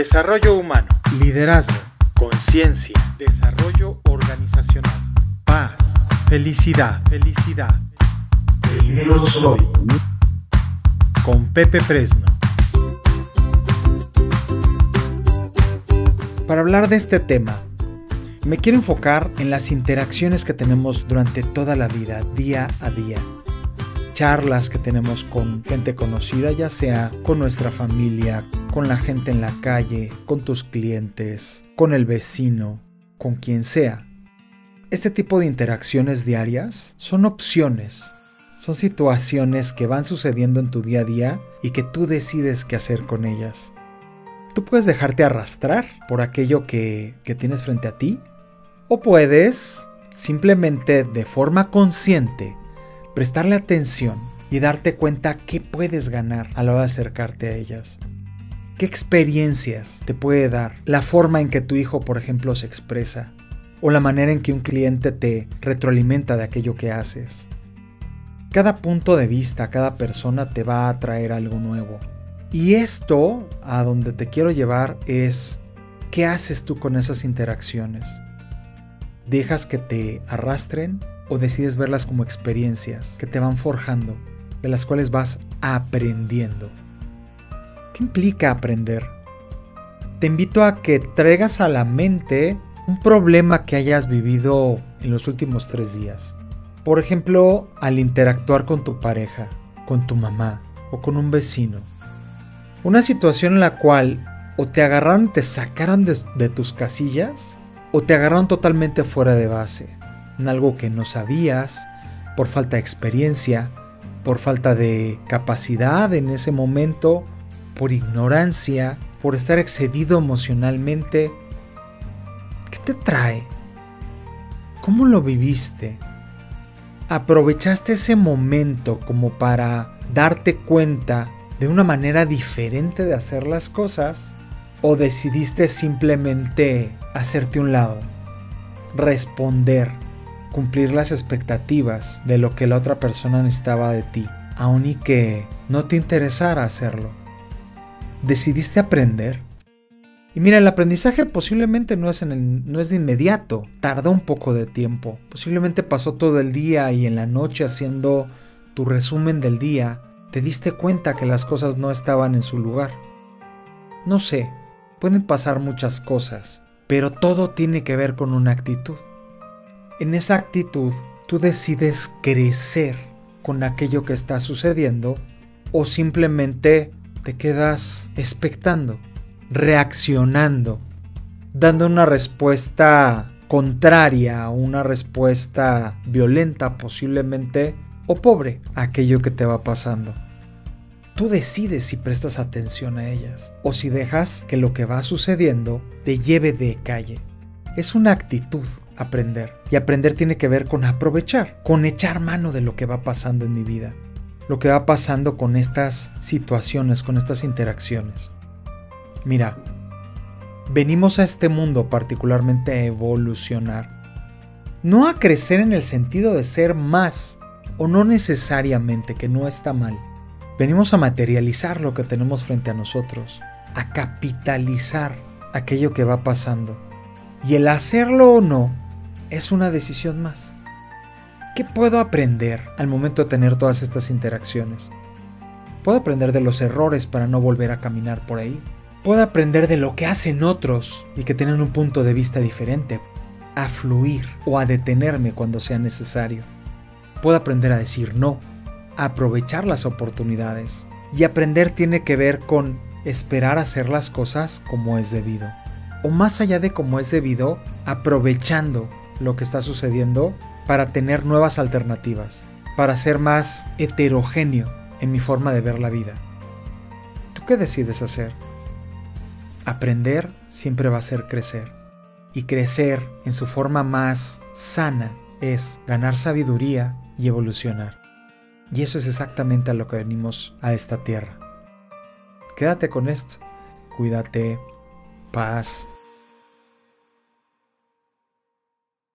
Desarrollo humano. Liderazgo. Conciencia. Desarrollo organizacional. Paz. Felicidad. Felicidad. Primero soy. Con Pepe Fresno. Para hablar de este tema, me quiero enfocar en las interacciones que tenemos durante toda la vida, día a día. Charlas que tenemos con gente conocida, ya sea con nuestra familia, con la gente en la calle, con tus clientes, con el vecino, con quien sea. Este tipo de interacciones diarias son opciones, son situaciones que van sucediendo en tu día a día y que tú decides qué hacer con ellas. Tú puedes dejarte arrastrar por aquello que, que tienes frente a ti o puedes simplemente de forma consciente prestarle atención y darte cuenta qué puedes ganar a la hora de acercarte a ellas. ¿Qué experiencias te puede dar la forma en que tu hijo, por ejemplo, se expresa? O la manera en que un cliente te retroalimenta de aquello que haces. Cada punto de vista, cada persona te va a traer algo nuevo. Y esto, a donde te quiero llevar, es qué haces tú con esas interacciones. ¿Dejas que te arrastren o decides verlas como experiencias que te van forjando, de las cuales vas aprendiendo? ¿Qué implica aprender? Te invito a que traigas a la mente un problema que hayas vivido en los últimos tres días. Por ejemplo, al interactuar con tu pareja, con tu mamá o con un vecino. Una situación en la cual o te agarraron, te sacaron de, de tus casillas o te agarraron totalmente fuera de base, en algo que no sabías, por falta de experiencia, por falta de capacidad en ese momento, por ignorancia, por estar excedido emocionalmente. ¿Qué te trae? ¿Cómo lo viviste? ¿Aprovechaste ese momento como para darte cuenta de una manera diferente de hacer las cosas? ¿O decidiste simplemente hacerte un lado? Responder, cumplir las expectativas de lo que la otra persona necesitaba de ti, aun y que no te interesara hacerlo. ¿Decidiste aprender? Y mira, el aprendizaje posiblemente no es, en el, no es de inmediato, tardó un poco de tiempo. Posiblemente pasó todo el día y en la noche haciendo tu resumen del día, te diste cuenta que las cosas no estaban en su lugar. No sé, pueden pasar muchas cosas, pero todo tiene que ver con una actitud. En esa actitud, tú decides crecer con aquello que está sucediendo o simplemente te quedas expectando, reaccionando, dando una respuesta contraria, una respuesta violenta posiblemente o pobre a aquello que te va pasando. Tú decides si prestas atención a ellas o si dejas que lo que va sucediendo te lleve de calle. Es una actitud aprender. Y aprender tiene que ver con aprovechar, con echar mano de lo que va pasando en mi vida. Lo que va pasando con estas situaciones, con estas interacciones. Mira, venimos a este mundo particularmente a evolucionar. No a crecer en el sentido de ser más, o no necesariamente, que no está mal Venimos a materializar lo que tenemos frente a nosotros, a capitalizar aquello que va pasando. Y el hacerlo o no es una decisión más. ¿Qué puedo aprender al momento de tener todas estas interacciones? Puedo aprender de los errores para no volver a caminar por ahí. Puedo aprender de lo que hacen otros y que tienen un punto de vista diferente, a fluir o a detenerme cuando sea necesario. Puedo aprender a decir no aprovechar las oportunidades. Y aprender tiene que ver con esperar hacer las cosas como es debido. O más allá de como es debido, aprovechando lo que está sucediendo para tener nuevas alternativas, para ser más heterogéneo en mi forma de ver la vida. ¿Tú qué decides hacer? Aprender siempre va a ser crecer. Y crecer en su forma más sana es ganar sabiduría y evolucionar. Y eso es exactamente a lo que venimos a esta tierra. Quédate con esto. Cuídate. Paz.